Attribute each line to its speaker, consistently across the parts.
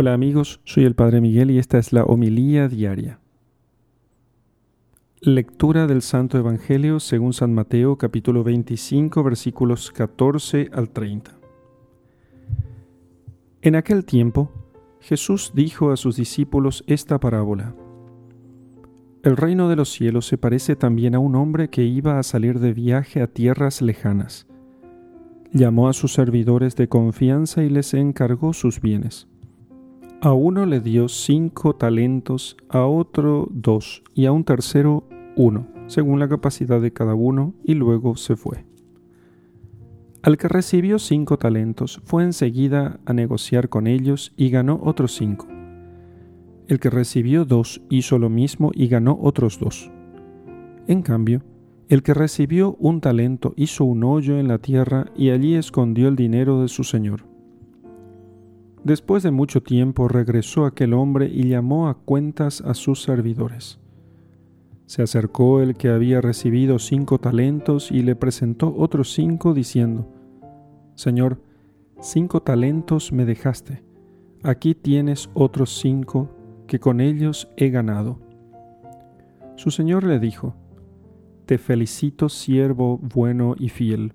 Speaker 1: Hola amigos, soy el Padre Miguel y esta es la homilía diaria. Lectura del Santo Evangelio según San Mateo capítulo 25 versículos 14 al 30. En aquel tiempo, Jesús dijo a sus discípulos esta parábola. El reino de los cielos se parece también a un hombre que iba a salir de viaje a tierras lejanas. Llamó a sus servidores de confianza y les encargó sus bienes. A uno le dio cinco talentos, a otro dos y a un tercero uno, según la capacidad de cada uno, y luego se fue. Al que recibió cinco talentos fue enseguida a negociar con ellos y ganó otros cinco. El que recibió dos hizo lo mismo y ganó otros dos. En cambio, el que recibió un talento hizo un hoyo en la tierra y allí escondió el dinero de su señor. Después de mucho tiempo regresó aquel hombre y llamó a cuentas a sus servidores. Se acercó el que había recibido cinco talentos y le presentó otros cinco, diciendo, Señor, cinco talentos me dejaste, aquí tienes otros cinco que con ellos he ganado. Su señor le dijo, Te felicito, siervo bueno y fiel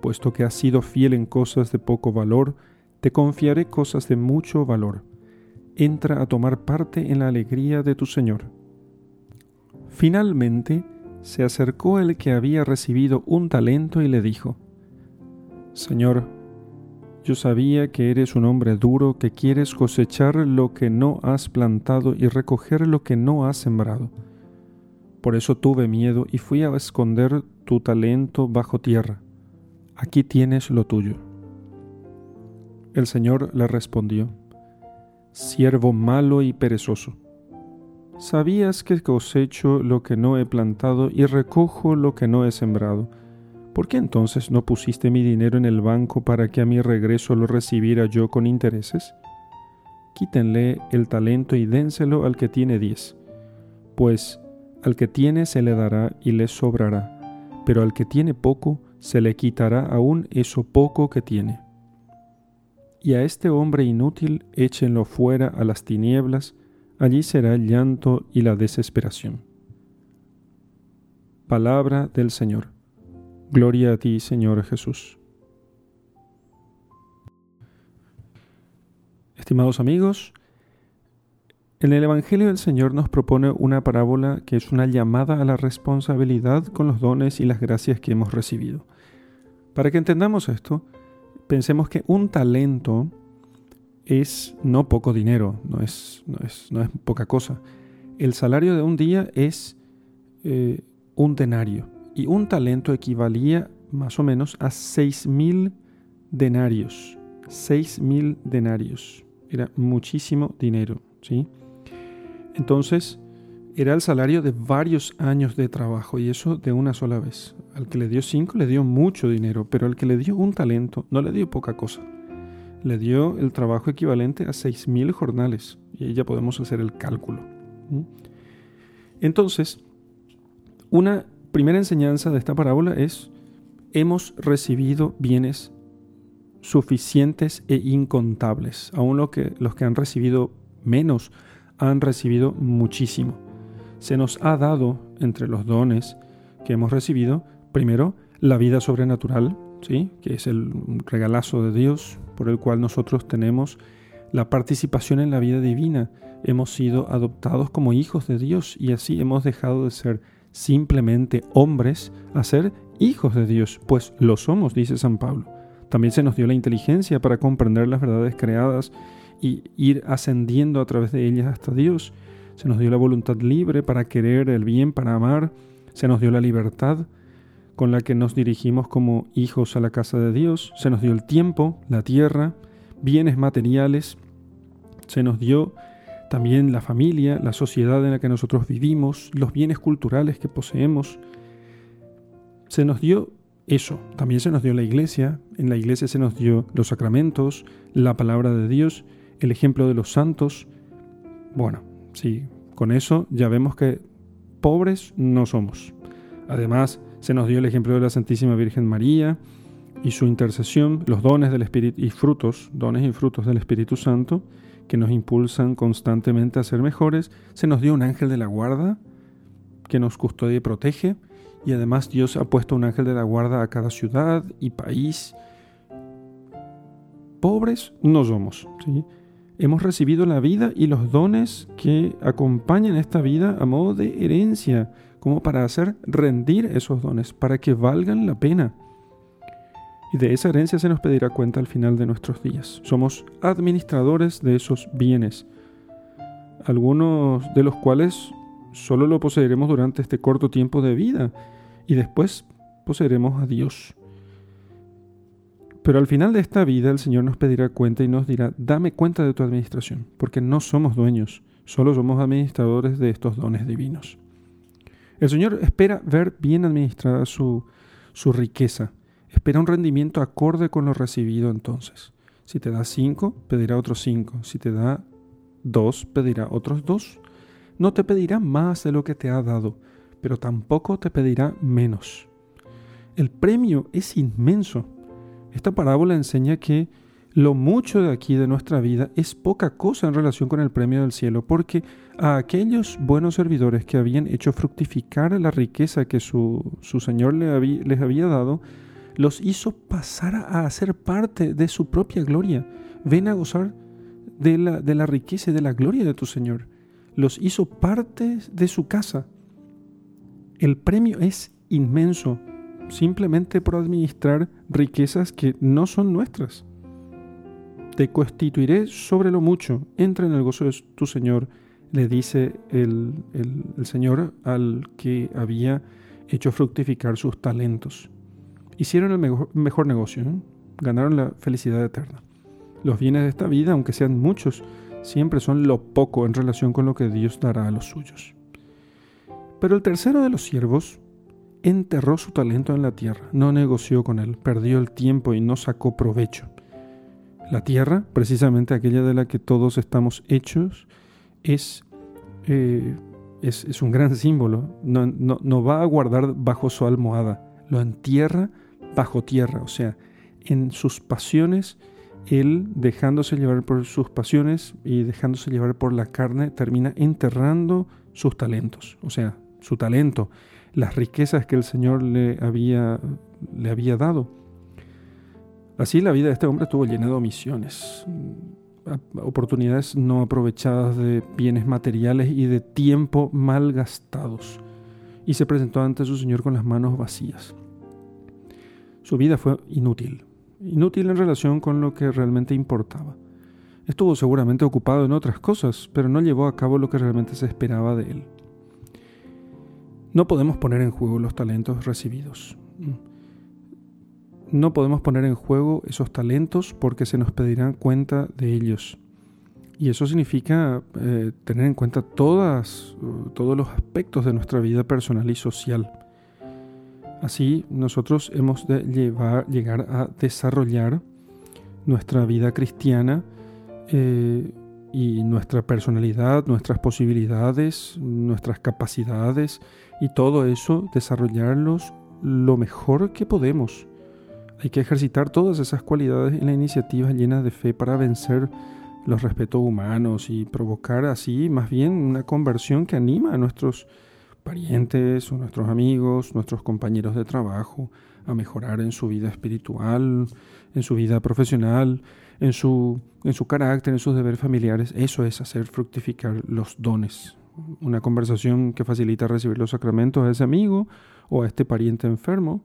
Speaker 1: puesto que has sido fiel en cosas de poco valor, te confiaré cosas de mucho valor. Entra a tomar parte en la alegría de tu Señor. Finalmente se acercó el que había recibido un talento y le dijo, Señor, yo sabía que eres un hombre duro que quieres cosechar lo que no has plantado y recoger lo que no has sembrado. Por eso tuve miedo y fui a esconder tu talento bajo tierra aquí tienes lo tuyo. El Señor le respondió, Siervo malo y perezoso, ¿sabías que cosecho lo que no he plantado y recojo lo que no he sembrado? ¿Por qué entonces no pusiste mi dinero en el banco para que a mi regreso lo recibiera yo con intereses? Quítenle el talento y dénselo al que tiene diez, pues al que tiene se le dará y le sobrará, pero al que tiene poco, se le quitará aún eso poco que tiene. Y a este hombre inútil échenlo fuera a las tinieblas, allí será el llanto y la desesperación. Palabra del Señor. Gloria a ti, Señor Jesús. Estimados amigos, en el Evangelio del Señor nos propone una parábola que es una llamada a la responsabilidad con los dones y las gracias que hemos recibido. Para que entendamos esto, pensemos que un talento es no poco dinero, no es, no es, poca cosa. El salario de un día es eh, un denario y un talento equivalía más o menos a mil denarios. mil denarios. Era muchísimo dinero, ¿sí? Entonces, era el salario de varios años de trabajo y eso de una sola vez. Al que le dio cinco le dio mucho dinero, pero al que le dio un talento no le dio poca cosa. Le dio el trabajo equivalente a seis mil jornales y ahí ya podemos hacer el cálculo. Entonces, una primera enseñanza de esta parábola es, hemos recibido bienes suficientes e incontables. Aún lo que, los que han recibido menos han recibido muchísimo. Se nos ha dado entre los dones que hemos recibido, primero, la vida sobrenatural, ¿sí? que es el regalazo de Dios por el cual nosotros tenemos la participación en la vida divina. Hemos sido adoptados como hijos de Dios y así hemos dejado de ser simplemente hombres a ser hijos de Dios, pues lo somos, dice San Pablo. También se nos dio la inteligencia para comprender las verdades creadas y ir ascendiendo a través de ellas hasta Dios. Se nos dio la voluntad libre para querer el bien, para amar. Se nos dio la libertad con la que nos dirigimos como hijos a la casa de Dios. Se nos dio el tiempo, la tierra, bienes materiales. Se nos dio también la familia, la sociedad en la que nosotros vivimos, los bienes culturales que poseemos. Se nos dio eso, también se nos dio la iglesia, en la iglesia se nos dio los sacramentos, la palabra de Dios, el ejemplo de los santos. Bueno, sí, con eso ya vemos que pobres no somos. Además, se nos dio el ejemplo de la Santísima Virgen María y su intercesión, los dones del Espíritu y frutos, dones y frutos del Espíritu Santo, que nos impulsan constantemente a ser mejores. Se nos dio un ángel de la guarda que nos custodia y protege. Y además Dios ha puesto un ángel de la guarda a cada ciudad y país. Pobres no somos. ¿sí? Hemos recibido la vida y los dones que acompañan esta vida a modo de herencia, como para hacer rendir esos dones, para que valgan la pena y de esa herencia se nos pedirá cuenta al final de nuestros días. Somos administradores de esos bienes, algunos de los cuales solo lo poseeremos durante este corto tiempo de vida y después poseeremos a Dios. Pero al final de esta vida el Señor nos pedirá cuenta y nos dirá, dame cuenta de tu administración, porque no somos dueños, solo somos administradores de estos dones divinos. El Señor espera ver bien administrada su, su riqueza Espera un rendimiento acorde con lo recibido entonces. Si te da 5, pedirá otros 5. Si te da 2, pedirá otros 2. No te pedirá más de lo que te ha dado, pero tampoco te pedirá menos. El premio es inmenso. Esta parábola enseña que lo mucho de aquí de nuestra vida es poca cosa en relación con el premio del cielo, porque a aquellos buenos servidores que habían hecho fructificar la riqueza que su, su Señor les había dado, los hizo pasar a ser parte de su propia gloria. Ven a gozar de la, de la riqueza y de la gloria de tu Señor. Los hizo parte de su casa. El premio es inmenso, simplemente por administrar riquezas que no son nuestras. Te constituiré sobre lo mucho, entra en el gozo de tu Señor, le dice el, el Señor al que había hecho fructificar sus talentos hicieron el mejor, negocio, ganaron la felicidad eterna. Los bienes de esta vida, aunque sean muchos, siempre son lo poco en relación con lo que Dios dará a los suyos. Pero el tercero de los siervos enterró su talento en la tierra, no negoció con él, perdió el tiempo y no sacó provecho. La tierra, precisamente aquella de la que todos estamos hechos, es, eh, es, un gran símbolo. No, no va a guardar bajo su almohada, lo entierra bajo tierra, o sea, en sus pasiones, él dejándose llevar por sus pasiones y dejándose llevar por la carne, termina enterrando sus talentos, o sea, su talento, las riquezas que el Señor le había, le había dado. Así la vida de este hombre estuvo llena de omisiones, oportunidades no aprovechadas de bienes materiales y de tiempo mal gastados, y se presentó ante su Señor con las manos vacías. Su vida fue inútil, inútil en relación con lo que realmente importaba. Estuvo seguramente ocupado en otras cosas, pero no llevó a cabo lo que realmente se esperaba de él. No podemos poner en juego los talentos recibidos. No podemos poner en juego esos talentos porque se nos pedirán cuenta de ellos. Y eso significa eh, tener en cuenta todos los aspectos de nuestra vida personal y social. Así nosotros hemos de llegar a desarrollar nuestra vida cristiana eh, y nuestra personalidad, nuestras posibilidades, nuestras capacidades y todo eso, desarrollarlos lo mejor que podemos. Hay que ejercitar todas esas cualidades en la iniciativa llena de fe para vencer los respetos humanos y provocar así más bien una conversión que anima a nuestros parientes o nuestros amigos, nuestros compañeros de trabajo, a mejorar en su vida espiritual, en su vida profesional, en su, en su carácter, en sus deberes familiares. Eso es hacer fructificar los dones. Una conversación que facilita recibir los sacramentos a ese amigo o a este pariente enfermo.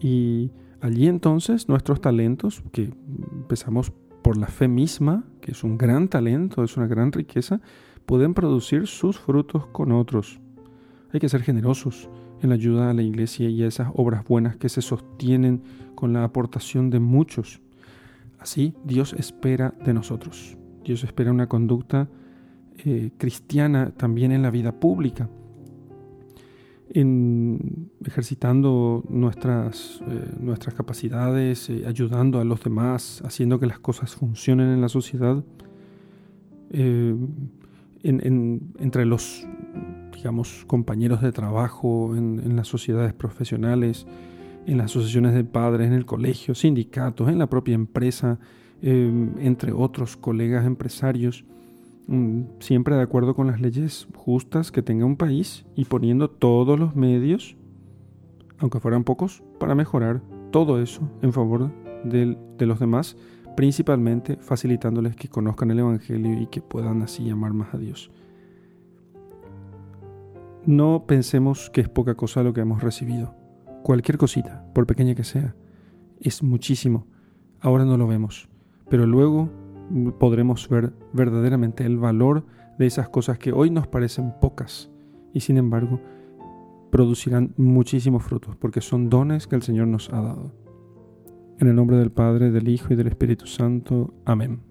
Speaker 1: Y allí entonces nuestros talentos, que empezamos por la fe misma, que es un gran talento, es una gran riqueza, pueden producir sus frutos con otros. Hay que ser generosos en la ayuda a la iglesia y a esas obras buenas que se sostienen con la aportación de muchos. Así Dios espera de nosotros. Dios espera una conducta eh, cristiana también en la vida pública, en ejercitando nuestras, eh, nuestras capacidades, eh, ayudando a los demás, haciendo que las cosas funcionen en la sociedad, entre los digamos, compañeros de trabajo, en, las sociedades profesionales, en las asociaciones de padres, en el colegio, sindicatos, en la propia empresa, entre otros colegas empresarios. Mm, siempre de acuerdo con las leyes justas que tenga un país y poniendo todos los medios, aunque fueran pocos, para mejorar todo eso en favor de, los demás, principalmente facilitándoles que conozcan el Evangelio y que puedan así amar más a Dios. No pensemos que es poca cosa lo que hemos recibido. Cualquier cosita, por pequeña que sea, es muchísimo. Ahora no lo vemos, pero luego podremos ver verdaderamente el valor de esas cosas que hoy nos parecen pocas y sin embargo producirán muchísimos frutos porque son dones que el Señor nos ha dado. En el nombre del Padre, del Hijo y del Espíritu Santo. Amén.